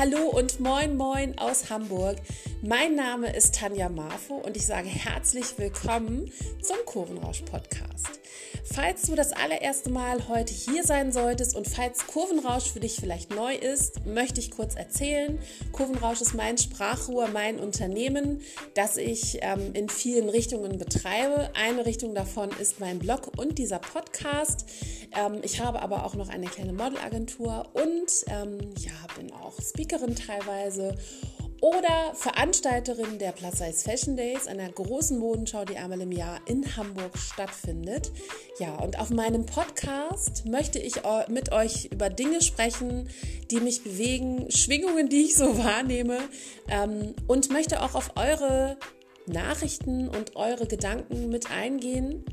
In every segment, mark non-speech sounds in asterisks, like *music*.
Hallo und moin moin aus Hamburg. Mein Name ist Tanja Marfo und ich sage herzlich willkommen zum Kurvenrausch Podcast. Falls du das allererste Mal heute hier sein solltest und falls Kurvenrausch für dich vielleicht neu ist, möchte ich kurz erzählen. Kurvenrausch ist mein Sprachrohr, mein Unternehmen, das ich ähm, in vielen Richtungen betreibe. Eine Richtung davon ist mein Blog und dieser Podcast. Ähm, ich habe aber auch noch eine kleine Modelagentur und ähm, ja, bin auch Speakerin teilweise oder Veranstalterin der Plus Size Fashion Days, einer großen Modenschau, die einmal im Jahr in Hamburg stattfindet. Ja, und auf meinem Podcast möchte ich mit euch über Dinge sprechen, die mich bewegen, Schwingungen, die ich so *laughs* wahrnehme ähm, und möchte auch auf eure Nachrichten und eure Gedanken mit eingehen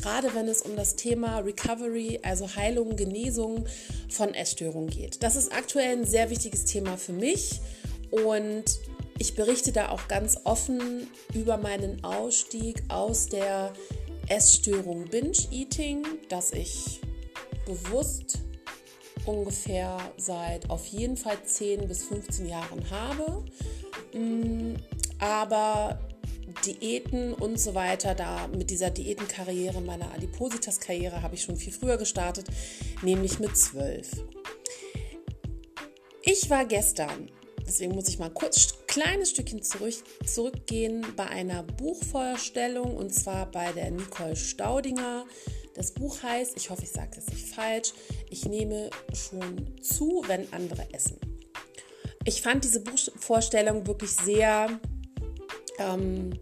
gerade wenn es um das Thema Recovery, also Heilung, Genesung von Essstörungen geht. Das ist aktuell ein sehr wichtiges Thema für mich und ich berichte da auch ganz offen über meinen Ausstieg aus der Essstörung Binge-Eating, das ich bewusst ungefähr seit auf jeden Fall 10 bis 15 Jahren habe. Mm, aber Diäten und so weiter, da mit dieser Diätenkarriere, meiner Adipositas-Karriere habe ich schon viel früher gestartet, nämlich mit zwölf. Ich war gestern, deswegen muss ich mal kurz ein kleines Stückchen zurück, zurückgehen, bei einer Buchvorstellung und zwar bei der Nicole Staudinger. Das Buch heißt, ich hoffe, ich sage das nicht falsch, ich nehme schon zu, wenn andere essen. Ich fand diese Buchvorstellung wirklich sehr ähm,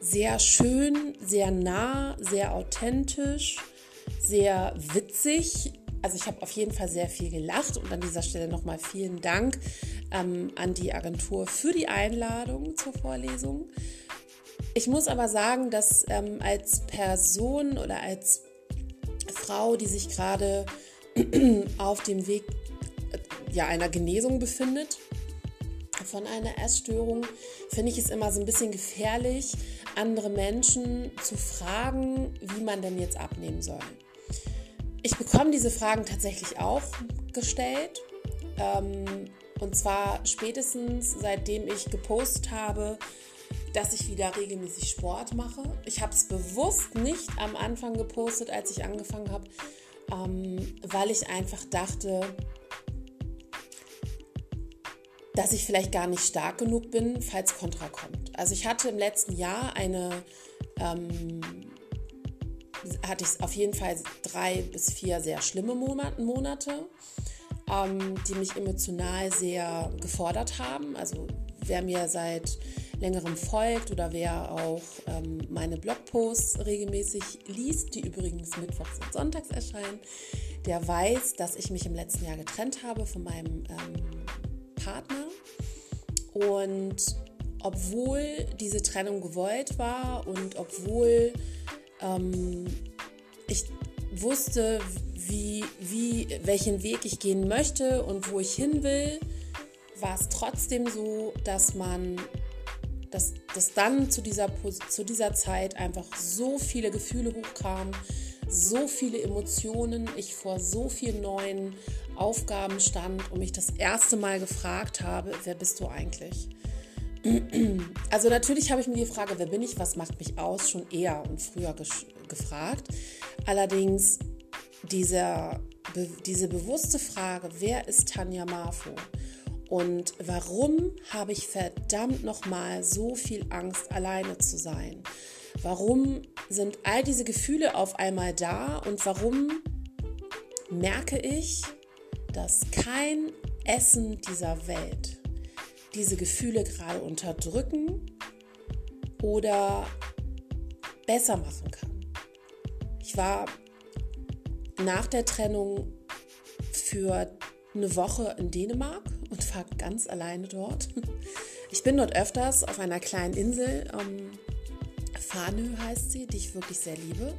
sehr schön, sehr nah, sehr authentisch, sehr witzig. Also ich habe auf jeden Fall sehr viel gelacht und an dieser Stelle nochmal vielen Dank ähm, an die Agentur für die Einladung zur Vorlesung. Ich muss aber sagen, dass ähm, als Person oder als Frau, die sich gerade *clears throat* auf dem Weg äh, ja, einer Genesung befindet, von einer Essstörung, finde ich es immer so ein bisschen gefährlich, andere Menschen zu fragen, wie man denn jetzt abnehmen soll. Ich bekomme diese Fragen tatsächlich auch gestellt. Ähm, und zwar spätestens seitdem ich gepostet habe, dass ich wieder regelmäßig Sport mache. Ich habe es bewusst nicht am Anfang gepostet, als ich angefangen habe, ähm, weil ich einfach dachte, dass ich vielleicht gar nicht stark genug bin, falls Kontra kommt. Also ich hatte im letzten Jahr eine, ähm, hatte ich auf jeden Fall drei bis vier sehr schlimme Monate, ähm, die mich emotional sehr gefordert haben. Also wer mir seit längerem folgt oder wer auch ähm, meine Blogposts regelmäßig liest, die übrigens mittwochs und sonntags erscheinen, der weiß, dass ich mich im letzten Jahr getrennt habe von meinem ähm, Partner. Und obwohl diese Trennung gewollt war und obwohl ähm, ich wusste, wie, wie, welchen Weg ich gehen möchte und wo ich hin will, war es trotzdem so, dass man, dass, dass dann zu dieser, zu dieser Zeit einfach so viele Gefühle hochkamen, so viele Emotionen, ich vor so vielen neuen Aufgaben stand und mich das erste Mal gefragt habe, wer bist du eigentlich? Also natürlich habe ich mir die Frage, wer bin ich, was macht mich aus, schon eher und früher gefragt. Allerdings dieser, diese bewusste Frage, wer ist Tanja Marfo? Und warum habe ich verdammt nochmal so viel Angst, alleine zu sein? Warum sind all diese Gefühle auf einmal da und warum merke ich, dass kein Essen dieser Welt diese Gefühle gerade unterdrücken oder besser machen kann. Ich war nach der Trennung für eine Woche in Dänemark und war ganz alleine dort. Ich bin dort öfters auf einer kleinen Insel. Ähm, Fanö heißt sie, die ich wirklich sehr liebe,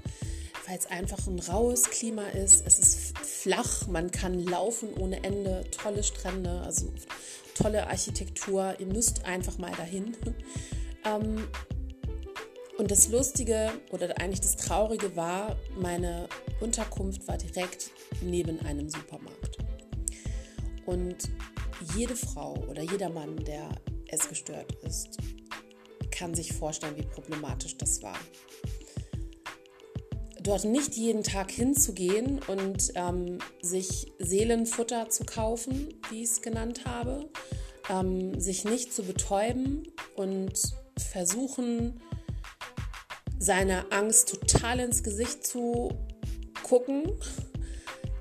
weil es einfach ein raues Klima ist. Es ist flach, man kann laufen ohne Ende, tolle Strände, also tolle Architektur. Ihr müsst einfach mal dahin. *laughs* Ähm, und das Lustige oder eigentlich das Traurige war, meine Unterkunft war direkt neben einem Supermarkt. Und jede Frau oder jeder Mann, der essgestört ist, kann sich vorstellen, wie problematisch das war. Dort nicht jeden Tag hinzugehen und ähm, sich Seelenfutter zu kaufen, wie ich es genannt habe, ähm, sich nicht zu betäuben und versuchen, seine Angst total ins Gesicht zu gucken.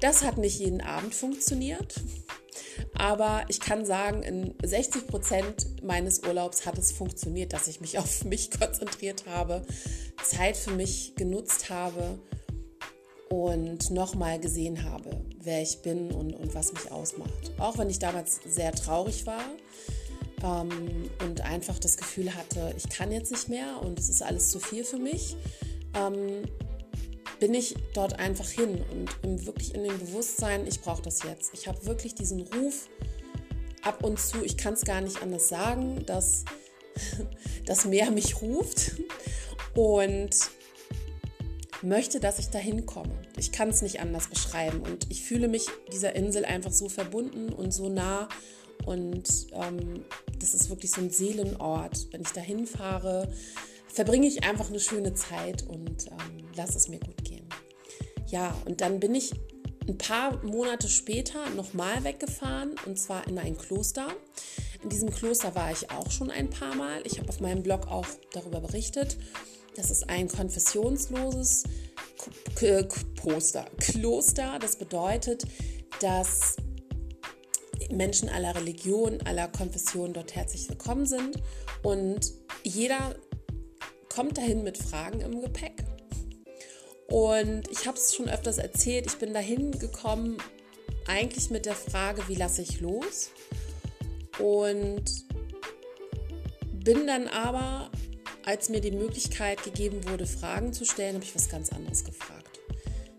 Das hat nicht jeden Abend funktioniert. Aber ich kann sagen, in 60 Prozent meines Urlaubs hat es funktioniert, dass ich mich *laughs* auf mich konzentriert habe, Zeit für mich genutzt habe und nochmal gesehen habe, wer ich bin und, und was mich ausmacht. Auch wenn ich damals sehr traurig war ähm, und einfach das Gefühl hatte, ich kann jetzt nicht mehr und es ist alles zu viel für mich, ähm, bin ich dort einfach hin und im, wirklich in dem Bewusstsein, ich brauche das jetzt. Ich habe wirklich diesen Ruf ab und zu, ich kann es gar nicht anders sagen, dass *laughs* das Meer mich ruft und möchte, dass ich dahin komme. Ich kann es nicht anders beschreiben und ich fühle mich dieser Insel einfach so verbunden und so nah und ähm, das ist wirklich so ein Seelenort. Wenn ich dahin fahre, verbringe ich einfach eine schöne Zeit und ähm, lasse es mir gut gehen. Ja, und dann bin ich ein paar Monate später nochmal weggefahren und zwar in ein Kloster. In diesem Kloster war ich auch schon ein paar Mal. Ich habe auf meinem Blog auch darüber berichtet. Das ist ein konfessionsloses Poster. Kloster. Das bedeutet, dass Menschen aller Religionen, aller Konfessionen dort herzlich willkommen sind und jeder kommt dahin mit Fragen im Gepäck. Und ich habe es schon öfters erzählt, ich bin dahin gekommen eigentlich mit der Frage, wie lasse ich los? Und bin dann aber, als mir die Möglichkeit gegeben wurde, Fragen zu stellen, habe ich was ganz anderes gefragt.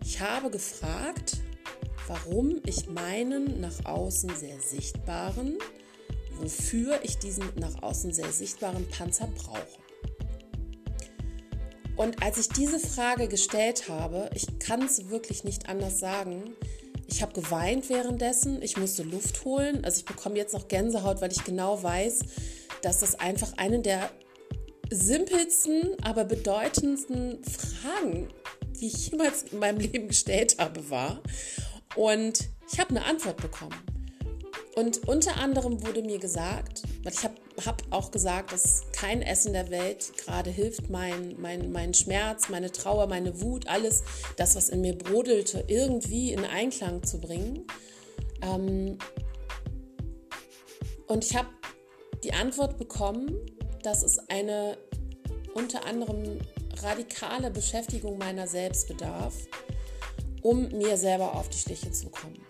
Ich habe gefragt, warum ich meinen nach außen sehr sichtbaren, wofür ich diesen nach außen sehr sichtbaren Panzer brauche. Und als ich diese Frage gestellt habe, ich kann es wirklich nicht anders sagen, ich habe geweint währenddessen, ich musste Luft holen. Also ich bekomme jetzt noch Gänsehaut, weil ich genau weiß, dass das einfach eine der simpelsten, aber bedeutendsten Fragen, die ich jemals in meinem Leben gestellt habe, war. Und ich habe eine Antwort bekommen. Und unter anderem wurde mir gesagt, ich habe hab auch gesagt, dass kein Essen der Welt gerade hilft, mein, mein, mein Schmerz, meine Trauer, meine Wut, alles, das, was in mir brodelte, irgendwie in Einklang zu bringen. Ähm und ich habe die Antwort bekommen, dass es eine unter anderem radikale Beschäftigung meiner selbst bedarf, um mir selber auf die Schliche zu kommen.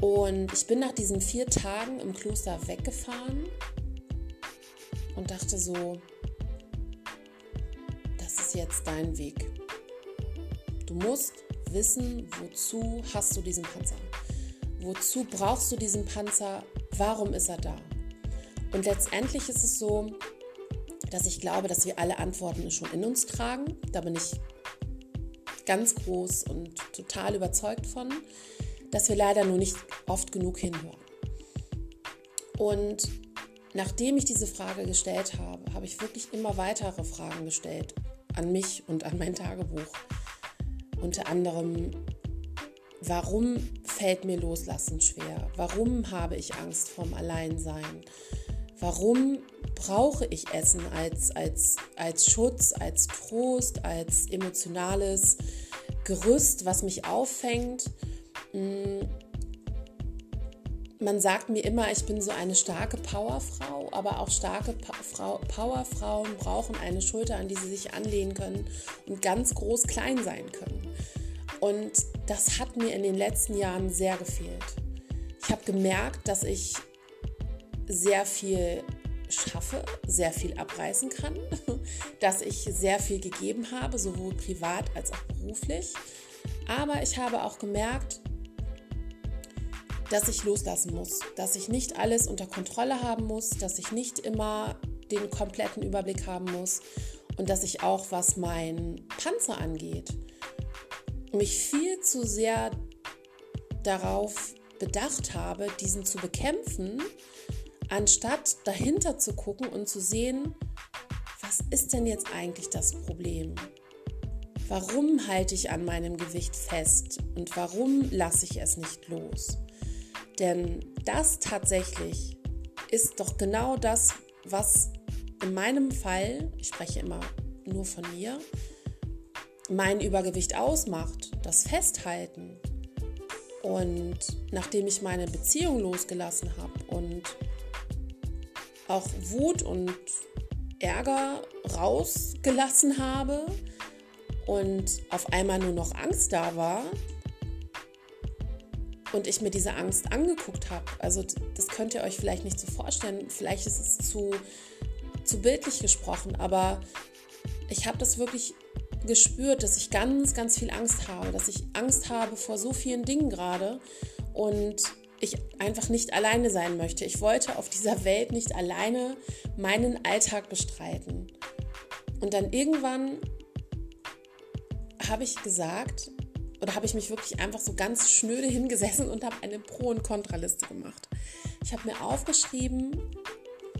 Und ich bin nach diesen vier Tagen im Kloster weggefahren und dachte so, das ist jetzt dein Weg. Du musst wissen, wozu hast du diesen Panzer? Wozu brauchst du diesen Panzer? Warum ist er da? Und letztendlich ist es so, dass ich glaube, dass wir alle Antworten schon in uns tragen. Da bin ich ganz groß und total überzeugt von dass wir leider nur nicht oft genug hinhören. Und nachdem ich diese Frage gestellt habe, habe ich wirklich immer weitere Fragen gestellt an mich und an mein Tagebuch. Unter anderem, warum fällt mir Loslassen schwer? Warum habe ich Angst vorm Alleinsein? Warum brauche ich Essen als, als, als Schutz, als Trost, als emotionales Gerüst, was mich auffängt? Mm, man sagt mir immer, ich bin so eine starke Powerfrau, aber auch starke Powerfrauen brauchen eine Schulter, an die sie sich anlehnen können und ganz groß klein sein können. Und das hat mir in den letzten Jahren sehr gefehlt. Ich habe gemerkt, dass ich sehr viel schaffe, sehr viel abreißen kann, *laughs* dass ich sehr viel gegeben habe, sowohl privat als auch beruflich. Aber ich habe auch gemerkt, dass ich loslassen muss, dass ich nicht alles unter Kontrolle haben muss, dass ich nicht immer den kompletten Überblick haben muss und dass ich auch, was mein Panzer angeht, mich viel zu sehr darauf bedacht habe, diesen zu bekämpfen, anstatt dahinter zu gucken und zu sehen, was ist denn jetzt eigentlich das Problem? Warum halte ich an meinem Gewicht fest und warum lasse ich es nicht los? Denn das tatsächlich ist doch genau das, was in meinem Fall, ich spreche immer nur von mir, mein Übergewicht ausmacht, das Festhalten. Und nachdem ich meine Beziehung losgelassen habe und auch Wut und Ärger rausgelassen habe und auf einmal nur noch Angst da war und ich mir diese Angst angeguckt habe. Also das könnt ihr euch vielleicht nicht so vorstellen, vielleicht ist es zu, zu bildlich gesprochen, aber ich habe das wirklich gespürt, dass ich ganz, ganz viel Angst habe, dass ich Angst habe vor so vielen Dingen gerade und ich einfach nicht alleine sein möchte. Ich wollte auf dieser Welt nicht alleine meinen Alltag bestreiten. Und dann irgendwann habe ich gesagt, oder habe ich mich wirklich einfach so ganz schnöde hingesessen und habe eine Pro- und Kontraliste gemacht. Ich habe mir aufgeschrieben,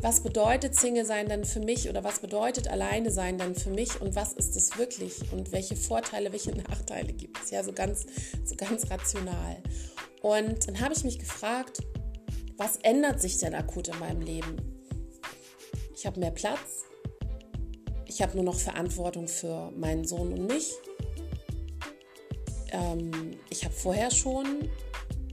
was bedeutet Single sein dann für mich oder was bedeutet alleine sein dann für mich und was ist es wirklich und welche Vorteile, welche *laughs* Nachteile gibt es? Ja, so ganz, so ganz rational. Und dann habe ich mich gefragt, was ändert sich denn akut in meinem Leben? Ich habe mehr Platz, ich habe nur noch Verantwortung für meinen Sohn und mich. Ähm, ich habe vorher schon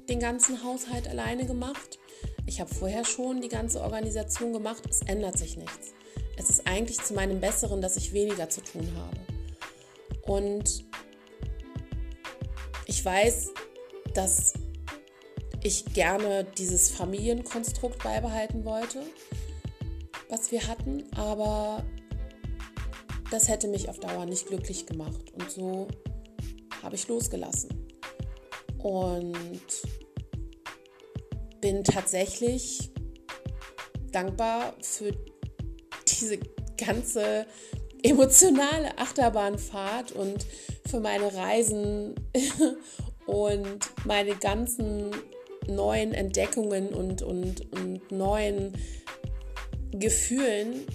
den ganzen Haushalt alleine gemacht. Ich habe vorher schon die ganze Organisation gemacht. Es ändert sich nichts. Es ist eigentlich zu meinem Besseren, dass ich weniger zu tun habe. Und ich weiß, dass ich gerne dieses Familienkonstrukt beibehalten wollte, was wir hatten, aber das hätte mich auf Dauer nicht glücklich gemacht. Und so habe ich losgelassen. Und bin tatsächlich dankbar für diese ganze emotionale Achterbahnfahrt und für meine Reisen *laughs* und meine ganzen neuen Entdeckungen und, und, und neuen Gefühlen,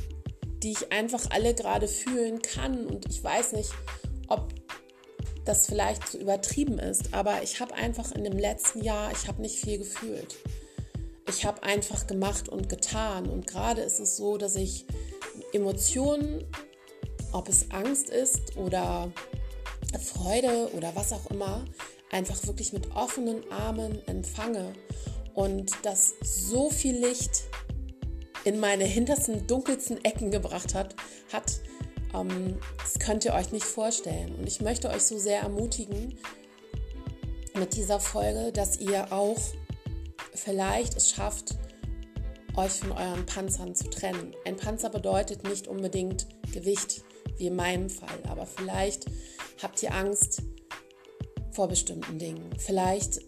die ich einfach alle gerade fühlen kann. Und ich weiß nicht, ob das vielleicht zu übertrieben ist, aber ich habe einfach in dem letzten Jahr, ich habe nicht viel gefühlt. Ich habe einfach gemacht und getan. Und gerade ist es so, dass ich Emotionen, ob es Angst ist oder Freude oder was auch immer, einfach wirklich mit offenen Armen empfange und das so viel Licht in meine hintersten, dunkelsten Ecken gebracht hat, hat, das könnt ihr euch nicht vorstellen. Und ich möchte euch so sehr ermutigen mit dieser Folge, dass ihr auch vielleicht es schafft, euch von euren Panzern zu trennen. Ein Panzer bedeutet nicht unbedingt Gewicht, wie in meinem Fall, aber vielleicht habt ihr Angst, vor bestimmten Dingen. Vielleicht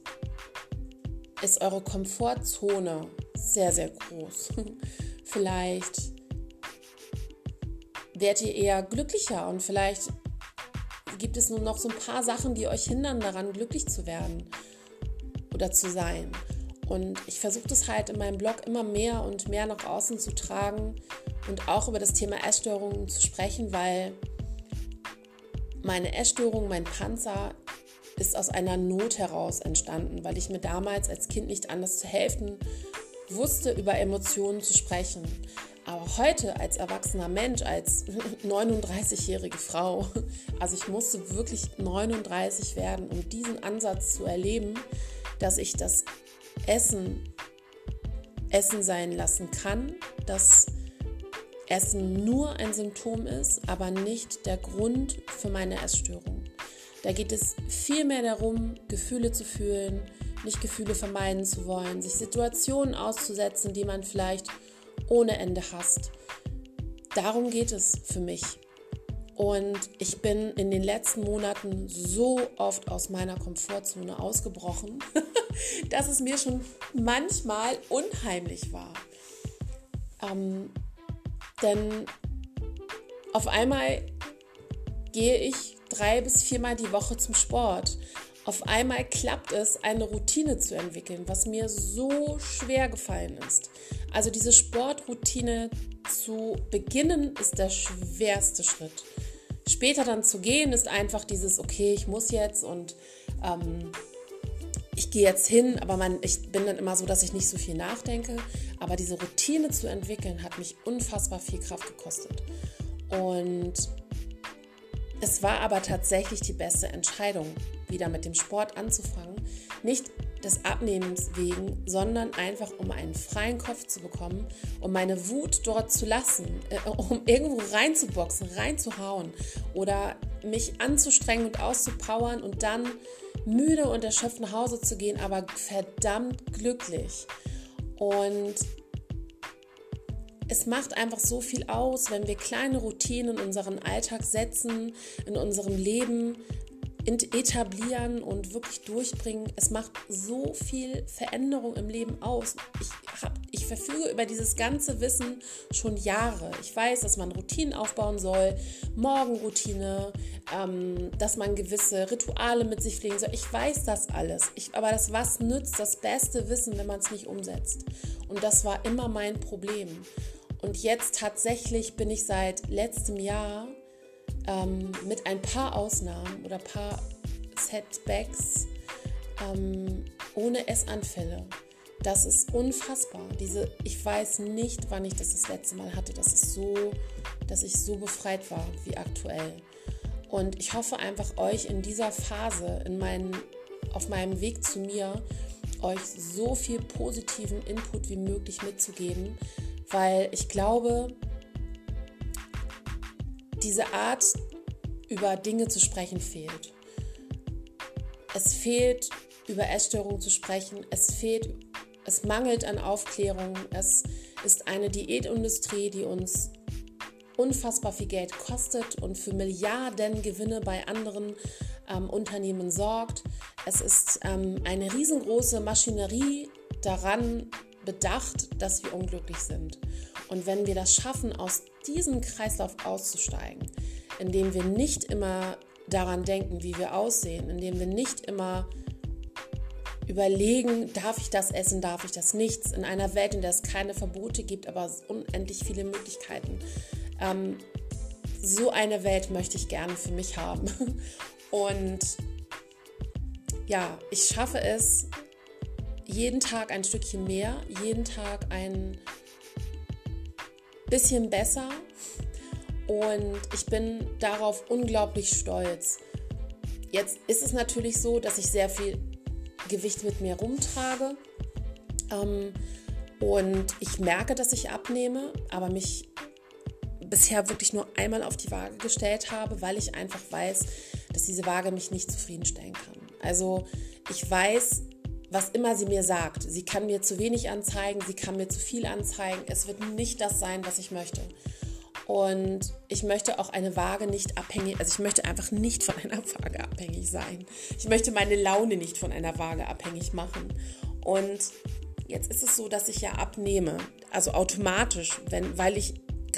ist eure Komfortzone sehr, sehr groß. *laughs* vielleicht werdet ihr eher glücklicher und vielleicht gibt es nur noch so ein paar Sachen, die euch hindern daran, glücklich zu werden oder zu sein. Und ich versuche das halt in meinem Blog immer mehr und mehr nach außen zu tragen und auch über das Thema Essstörungen zu sprechen, weil meine Essstörung, mein Panzer ist aus einer Not heraus entstanden, weil ich mir damals als Kind nicht anders zu helfen wusste, über Emotionen zu sprechen. Aber heute als erwachsener Mensch, als *laughs* 39-jährige Frau, also ich musste wirklich 39 werden, um diesen Ansatz zu erleben, dass ich das Essen Essen sein lassen kann, dass Essen nur ein Symptom ist, aber nicht der Grund für meine Essstörung. Da geht es viel mehr darum, Gefühle zu fühlen, nicht Gefühle vermeiden zu wollen, sich Situationen auszusetzen, die man vielleicht ohne Ende hasst. Darum geht es für mich. Und ich bin in den letzten Monaten so oft aus meiner Komfortzone ausgebrochen, *laughs* dass es mir schon manchmal unheimlich war. Ähm, denn auf einmal gehe ich drei bis viermal die Woche zum Sport. Auf einmal klappt es, eine Routine zu entwickeln, was mir so schwer gefallen ist. Also diese Sportroutine zu beginnen ist der schwerste Schritt. Später dann zu gehen ist einfach dieses, okay, ich muss jetzt und ähm, ich gehe jetzt hin, aber man, ich bin dann immer so, dass ich nicht so viel nachdenke. Aber diese Routine zu entwickeln, hat mich unfassbar viel Kraft gekostet. Und es war aber tatsächlich die beste Entscheidung, wieder mit dem Sport anzufangen. Nicht des Abnehmens wegen, sondern einfach um einen freien Kopf zu bekommen, um meine Wut dort zu lassen, äh, um irgendwo reinzuboxen, reinzuhauen oder mich anzustrengen und auszupowern und dann müde und erschöpft nach Hause zu gehen, aber verdammt glücklich. Und es macht einfach so viel aus, wenn wir kleine Routinen in unseren Alltag setzen, in unserem Leben etablieren und wirklich durchbringen. Es macht so viel Veränderung im Leben aus. Ich, hab, ich verfüge über dieses ganze Wissen schon Jahre. Ich weiß, dass man Routinen aufbauen soll, Morgenroutine, ähm, dass man gewisse Rituale mit sich pflegen soll. Ich weiß das alles. Ich, aber das was nützt das beste Wissen, wenn man es nicht umsetzt. Und das war immer mein Problem. Und jetzt tatsächlich bin ich seit letztem Jahr ähm, mit ein paar Ausnahmen oder paar Setbacks ähm, ohne Essanfälle. Das ist unfassbar. Diese, ich weiß nicht, wann ich das das letzte Mal hatte, dass es so, dass ich so befreit war wie aktuell. Und ich hoffe einfach euch in dieser Phase, in meinen, auf meinem Weg zu mir, euch so viel positiven Input wie möglich mitzugeben, weil ich glaube, diese Art, über Dinge zu sprechen, fehlt. Es fehlt, über Essstörungen zu sprechen. Es fehlt, es mangelt an Aufklärung. Es ist eine Diätindustrie, die uns unfassbar viel Geld kostet und für Milliarden Gewinne bei anderen ähm, Unternehmen sorgt. Es ist ähm, eine riesengroße Maschinerie daran bedacht, dass wir unglücklich sind. Und wenn wir das schaffen, aus diesem Kreislauf auszusteigen, indem wir nicht immer daran denken, wie wir aussehen, indem wir nicht immer überlegen, darf ich das essen, darf ich das nicht, in einer Welt, in der es keine Verbote gibt, aber unendlich viele Möglichkeiten. Ähm, so eine Welt möchte ich gerne für mich haben. *laughs* Und ja, ich schaffe es, jeden Tag ein Stückchen mehr, jeden Tag ein bisschen besser und ich bin darauf unglaublich stolz. Jetzt ist es natürlich so, dass ich sehr viel Gewicht mit mir rumtrage ähm, und ich merke, dass ich abnehme, aber mich bisher wirklich nur einmal auf die Waage gestellt habe, weil ich einfach weiß, dass diese Waage mich nicht zufriedenstellen kann. Also ich weiß, was immer sie mir sagt. Sie kann mir zu wenig anzeigen, sie kann mir zu viel anzeigen. Es wird nicht das sein, was ich möchte. Und ich möchte auch eine Waage nicht abhängig, also ich möchte einfach nicht von einer Waage abhängig sein. Ich möchte meine Laune nicht von einer Waage abhängig machen. Und jetzt ist es so, dass ich ja abnehme, also automatisch, wenn, weil ich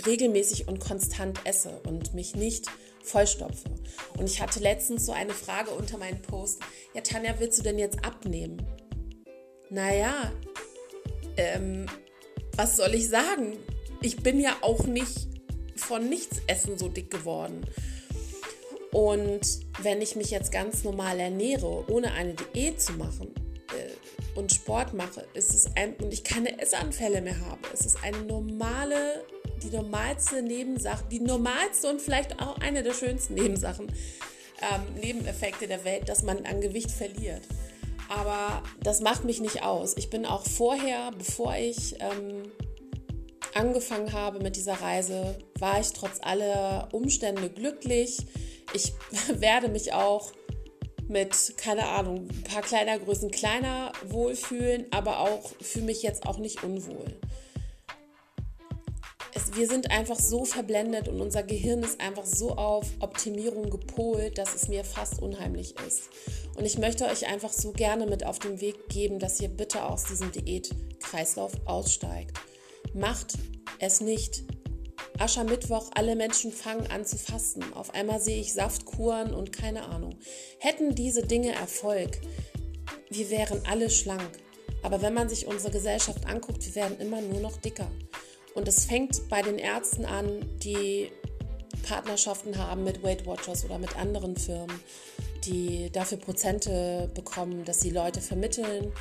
regelmäßig und konstant esse und mich nicht vollstopfe. Und ich hatte letztens so eine Frage unter meinem Post, ja Tanja, willst du denn jetzt abnehmen? Naja, ähm, was soll ich sagen? Ich bin ja auch nicht von nichts essen so dick geworden. Und wenn ich mich jetzt ganz normal ernähre, ohne eine Diät zu machen äh, und Sport mache, ist es ein, und ich keine Essanfälle mehr habe, ist es eine normale, die normalste Nebensache, die normalste und vielleicht auch eine der schönsten Nebensachen, ähm, Nebeneffekte der Welt, dass man an Gewicht verliert. Aber das macht mich nicht aus. Ich bin auch vorher, bevor ich ähm, angefangen habe mit dieser Reise, war ich trotz aller Umstände glücklich. Ich *laughs* werde mich auch mit, keine Ahnung, ein paar Kleidergrößen kleiner wohlfühlen, aber auch fühle mich jetzt auch nicht unwohl es, wir sind einfach so verblendet und unser Gehirn ist einfach so auf Optimierung gepolt, dass es mir fast unheimlich ist. Und ich möchte euch einfach so gerne mit auf den Weg geben, dass ihr bitte aus diesem Diätkreislauf aussteigt. Macht es nicht. Aschermittwoch, alle Menschen fangen an zu fasten. Auf einmal sehe ich Saftkuchen Kuren und keine Ahnung. Hätten diese Dinge Erfolg, wir wären alle schlank. Aber wenn man sich unsere Gesellschaft anguckt, wir werden immer nur noch dicker. Und es fängt bei den Ärzten an, die Partnerschaften haben mit Weight Watchers oder mit anderen Firmen, die dafür Prozente bekommen, dass sie Leute vermitteln,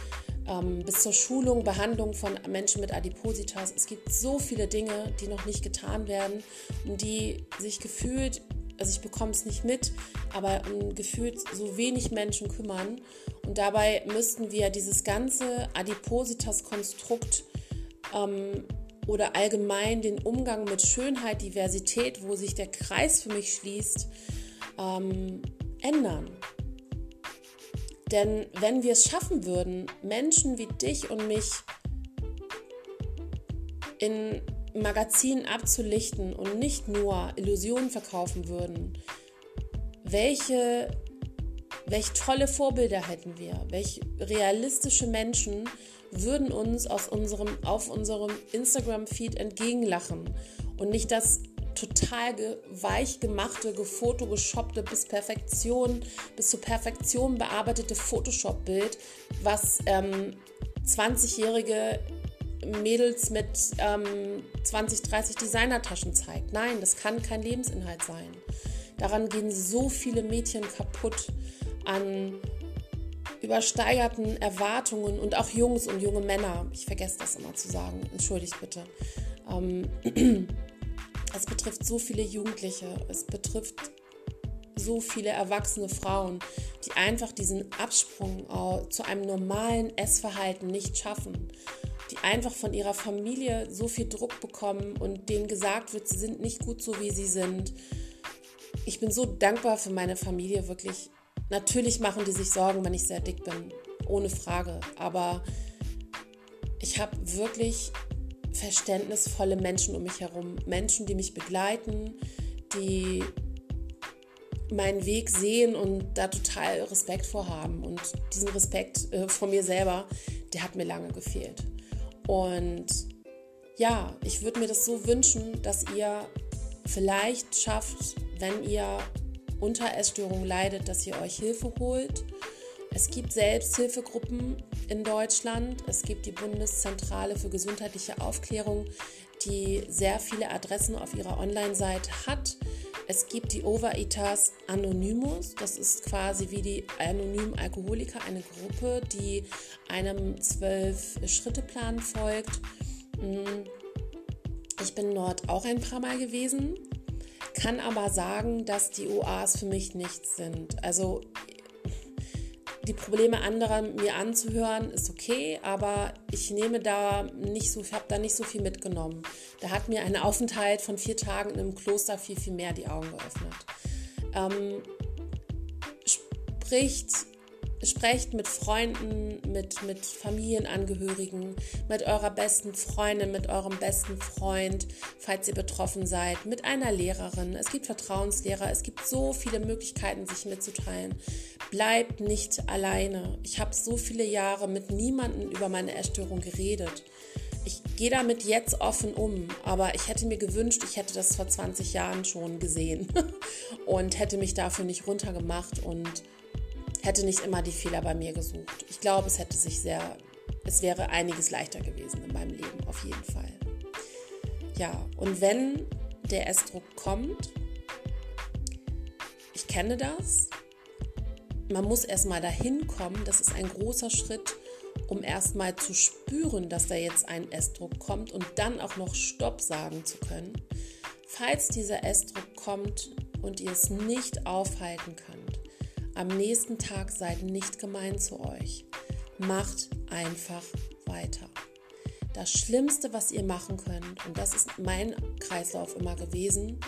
ähm, bis zur Schulung, Behandlung von Menschen mit Adipositas. Es gibt so viele Dinge, die noch nicht getan werden und die sich gefühlt, also ich bekomme es nicht mit, aber um gefühlt so wenig Menschen kümmern. Und dabei müssten wir dieses ganze Adipositas-Konstrukt ähm, oder allgemein den Umgang mit Schönheit, Diversität, wo sich der Kreis für mich schließt, ähm, ändern. Denn wenn wir es schaffen würden, Menschen wie dich und mich in Magazinen abzulichten und nicht nur Illusionen verkaufen würden, welche, welche tolle Vorbilder hätten wir, welche realistische Menschen würden uns aus unserem, auf unserem Instagram-Feed entgegenlachen und nicht das total weich gemachte, gefotoshoppte bis Perfektion, bis zur Perfektion bearbeitete Photoshop-Bild, was ähm, 20-jährige Mädels mit ähm, 20, 30 Designertaschen zeigt. Nein, das kann kein Lebensinhalt sein. Daran gehen so viele Mädchen kaputt an übersteigerten Erwartungen und auch Jungs und junge Männer. Ich vergesse das immer zu sagen. Entschuldigt bitte. Ähm, *clears throat* es betrifft so viele Jugendliche. Es betrifft so viele erwachsene Frauen, die einfach diesen Absprung zu einem normalen Essverhalten nicht schaffen. Die einfach von ihrer Familie so viel Druck bekommen und denen gesagt wird, sie sind nicht gut so, wie sie sind. Ich bin so dankbar für meine Familie, wirklich Natürlich machen die sich Sorgen, wenn ich sehr dick bin, ohne Frage. Aber ich habe wirklich verständnisvolle Menschen um mich herum. Menschen, die mich begleiten, die meinen Weg sehen und da total Respekt vorhaben. Und diesen Respekt äh, vor mir selber, der hat mir lange gefehlt. Und ja, ich würde mir das so wünschen, dass ihr vielleicht schafft, wenn ihr unter Essstörungen leidet, dass ihr euch Hilfe holt. Es gibt Selbsthilfegruppen in Deutschland. Es gibt die Bundeszentrale für gesundheitliche Aufklärung, die sehr viele Adressen auf ihrer Online-Seite hat. Es gibt die Overeaters Anonymous. Das ist quasi wie die anonymen Alkoholiker, eine Gruppe, die einem Zwölf-Schritte-Plan folgt. Hm. Ich bin dort auch ein paar Mal gewesen kann aber sagen, dass die OAs für mich nichts sind. Also die Probleme anderer mir anzuhören ist okay, aber ich nehme da nicht so, habe da nicht so viel mitgenommen. Da hat mir ein Aufenthalt von vier Tagen in einem Kloster viel, viel mehr die Augen geöffnet. Ähm, spricht Sprecht mit Freunden, mit, mit Familienangehörigen, mit eurer besten Freundin, mit eurem besten Freund, falls ihr betroffen seid, mit einer Lehrerin. Es gibt Vertrauenslehrer, es gibt so viele Möglichkeiten, sich mitzuteilen. Bleibt nicht alleine. Ich habe so viele Jahre mit niemandem über meine Essstörung geredet. Ich gehe damit jetzt offen um, aber ich hätte mir gewünscht, ich hätte das vor 20 Jahren schon gesehen *laughs* und hätte mich dafür nicht runtergemacht und hätte nicht immer die Fehler bei mir gesucht. Ich glaube, es hätte sich sehr, es wäre einiges leichter gewesen in meinem Leben, auf jeden Fall. Ja, und wenn der Essdruck kommt, ich kenne das, man muss erstmal dahin kommen, das ist ein großer Schritt, um erstmal zu spüren, dass da jetzt ein Essdruck kommt und dann auch noch Stopp sagen zu können. Falls dieser Essdruck kommt und ihr es nicht aufhalten könnt, am nächsten Tag seid nicht gemein zu euch. Macht einfach weiter. Das Schlimmste, was ihr machen könnt, und das ist mein Kreislauf immer gewesen,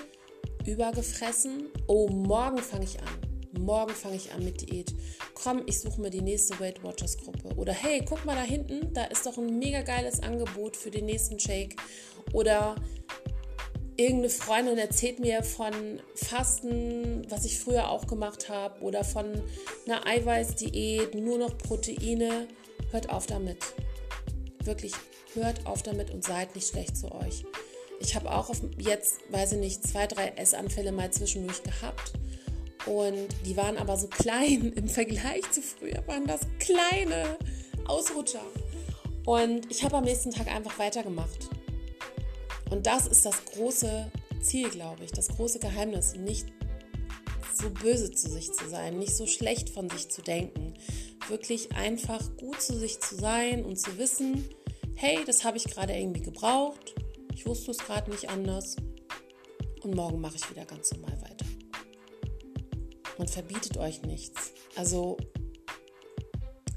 übergefressen. Oh, morgen fange ich an. Morgen fange ich an mit Diät. Komm, ich suche mir die nächste Weight Watchers Gruppe. Oder hey, guck mal da hinten, da ist doch ein mega geiles Angebot für den nächsten Shake. Oder irgendeine Freundin erzählt mir von Fasten, was ich früher auch gemacht habe, oder von einer Eiweißdiät, nur noch Proteine. Hört auf damit. Wirklich, hört auf damit und seid nicht schlecht zu euch. Ich habe auch jetzt, weiß ich nicht, zwei, drei Essanfälle mal zwischendurch gehabt. Und die waren aber so klein *laughs* im Vergleich zu früher, waren das kleine Ausrutscher. Und ich habe am nächsten Tag einfach weitergemacht. Und das ist das große Ziel, glaube ich, das große Geheimnis, nicht so böse zu sich zu sein, nicht so schlecht von sich zu denken, wirklich einfach gut zu sich zu sein und zu wissen, hey, das habe ich gerade irgendwie gebraucht, ich wusste es gerade nicht anders und morgen mache ich wieder ganz normal weiter. Und verbietet euch nichts. Also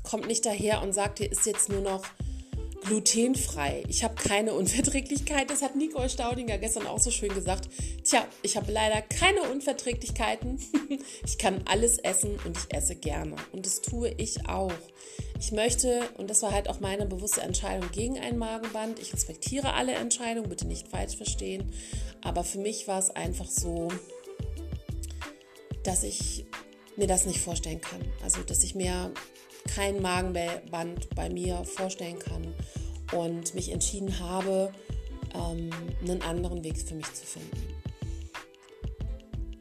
kommt nicht daher und sagt, ihr ist jetzt nur noch glutenfrei. Ich habe keine Unverträglichkeit. Das hat Nicole Staudinger gestern auch so schön gesagt. Tja, ich habe leider keine Unverträglichkeiten. *laughs* ich kann alles essen und ich esse gerne. Und das tue ich auch. Ich möchte, und das war halt auch meine bewusste Entscheidung gegen ein Magenband. Ich respektiere alle Entscheidungen, bitte nicht falsch verstehen. Aber für mich war es einfach so, dass ich mir das nicht vorstellen kann. Also, dass ich mir kein Magenband bei mir vorstellen kann und mich entschieden habe, ähm, einen anderen Weg für mich zu finden.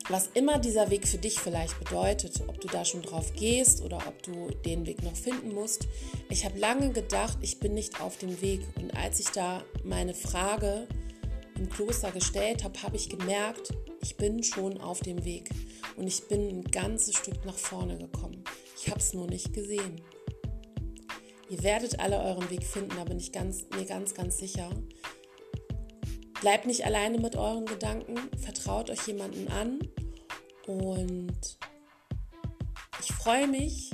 Was immer dieser Weg für dich vielleicht bedeutet, ob du da schon drauf gehst oder ob du den Weg noch finden musst. Ich habe lange gedacht, ich bin nicht auf dem Weg. Und als ich da meine Frage im Kloster gestellt habe, habe ich gemerkt, ich bin schon auf dem Weg. Und ich bin ein ganzes Stück nach vorne gekommen. Ich habe es nur nicht gesehen. Ihr werdet alle euren Weg finden, da bin ich ganz, mir ganz, ganz sicher. Bleibt nicht alleine mit euren Gedanken, vertraut euch jemanden an und ich freue mich,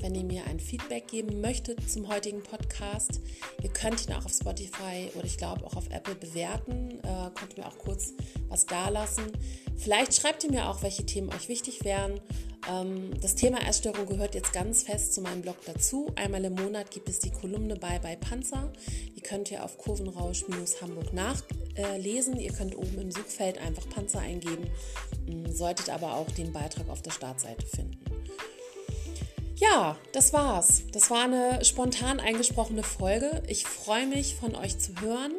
wenn ihr mir ein Feedback geben möchtet zum heutigen Podcast. Ihr könnt ihn auch auf Spotify oder ich glaube auch auf Apple bewerten. Äh, könnt mir auch kurz was da lassen. Vielleicht schreibt ihr mir auch, welche Themen euch wichtig wären. Ähm, das Thema Essstörung gehört jetzt ganz fest zu meinem Blog dazu. Einmal im Monat gibt es die Kolumne bei bei Panzer. Die könnt ihr auf Kurvenrausch-Hamburg nachlesen. Ihr könnt oben im Suchfeld einfach Panzer eingeben, solltet aber auch den Beitrag auf der Startseite finden. Ja, das war's. Das war eine spontan eingesprochene Folge. Ich freue mich, von euch zu hören.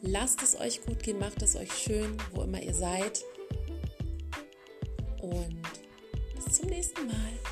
Lasst es euch gut gehen, macht es euch schön, wo immer ihr seid. Und bis zum nächsten Mal.